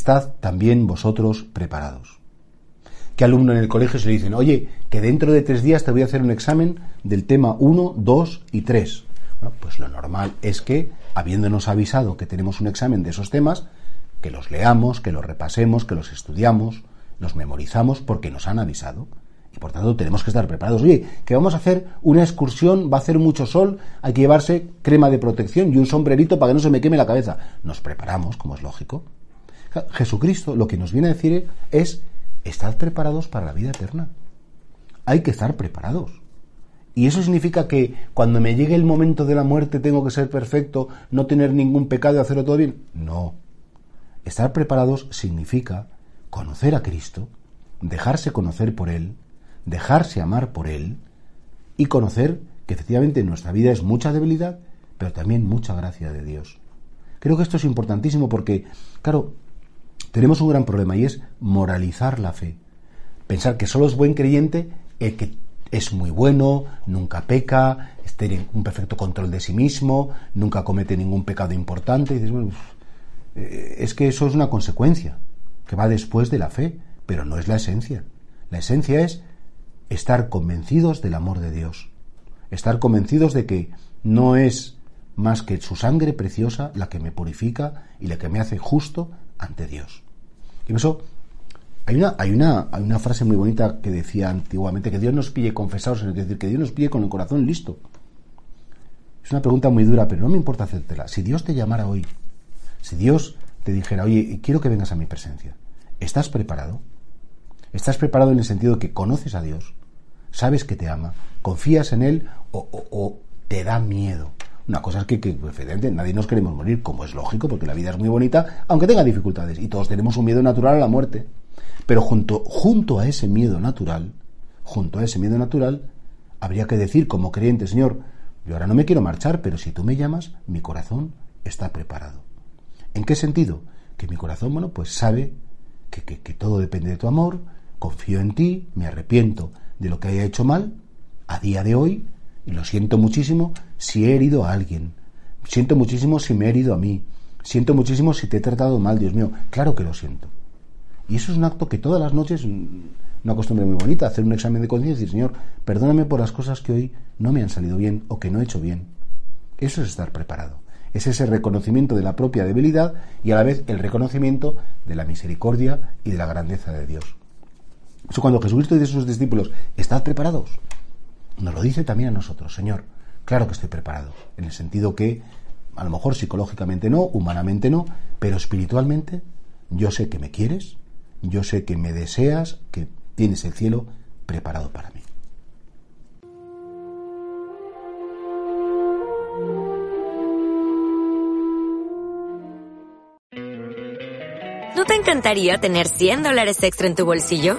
Estad también vosotros preparados. ¿Qué alumno en el colegio se le dicen, oye, que dentro de tres días te voy a hacer un examen del tema 1, 2 y 3? Bueno, pues lo normal es que, habiéndonos avisado que tenemos un examen de esos temas, que los leamos, que los repasemos, que los estudiamos, los memorizamos porque nos han avisado. Y por tanto tenemos que estar preparados. Oye, que vamos a hacer una excursión, va a hacer mucho sol, hay que llevarse crema de protección y un sombrerito para que no se me queme la cabeza. Nos preparamos, como es lógico. Jesucristo lo que nos viene a decir es, estad preparados para la vida eterna. Hay que estar preparados. Y eso significa que cuando me llegue el momento de la muerte tengo que ser perfecto, no tener ningún pecado y hacerlo todo bien. No. Estar preparados significa conocer a Cristo, dejarse conocer por Él, dejarse amar por Él y conocer que efectivamente nuestra vida es mucha debilidad, pero también mucha gracia de Dios. Creo que esto es importantísimo porque, claro, tenemos un gran problema y es moralizar la fe. Pensar que solo es buen creyente el que es muy bueno, nunca peca, tiene un perfecto control de sí mismo, nunca comete ningún pecado importante. Eh, es que eso es una consecuencia que va después de la fe, pero no es la esencia. La esencia es estar convencidos del amor de Dios, estar convencidos de que no es más que su sangre preciosa la que me purifica y la que me hace justo ante Dios. Y eso hay una, hay una, hay una frase muy bonita que decía antiguamente que Dios nos pille confesados, es decir, que Dios nos pille con el corazón listo. Es una pregunta muy dura, pero no me importa hacértela. Si Dios te llamara hoy, si Dios te dijera, oye, quiero que vengas a mi presencia, ¿estás preparado? ¿Estás preparado en el sentido que conoces a Dios, sabes que te ama, confías en Él o, o te da miedo? Una cosa es que, que efectivamente nadie nos queremos morir, como es lógico, porque la vida es muy bonita, aunque tenga dificultades, y todos tenemos un miedo natural a la muerte. Pero junto, junto a ese miedo natural, junto a ese miedo natural, habría que decir como creyente, Señor, yo ahora no me quiero marchar, pero si tú me llamas, mi corazón está preparado. ¿En qué sentido? Que mi corazón, bueno, pues sabe que, que todo depende de tu amor, confío en ti, me arrepiento de lo que haya hecho mal, a día de hoy, y lo siento muchísimo si he herido a alguien. Siento muchísimo si me he herido a mí. Siento muchísimo si te he tratado mal, Dios mío. Claro que lo siento. Y eso es un acto que todas las noches, una costumbre muy bonita, hacer un examen de conciencia y decir, Señor, perdóname por las cosas que hoy no me han salido bien o que no he hecho bien. Eso es estar preparado. Es ese reconocimiento de la propia debilidad y a la vez el reconocimiento de la misericordia y de la grandeza de Dios. Cuando Jesucristo dice a sus discípulos, ¿estad preparados? nos lo dice también a nosotros, Señor, claro que estoy preparado, en el sentido que a lo mejor psicológicamente no, humanamente no, pero espiritualmente yo sé que me quieres, yo sé que me deseas, que tienes el cielo preparado para mí. ¿No te encantaría tener 100 dólares extra en tu bolsillo?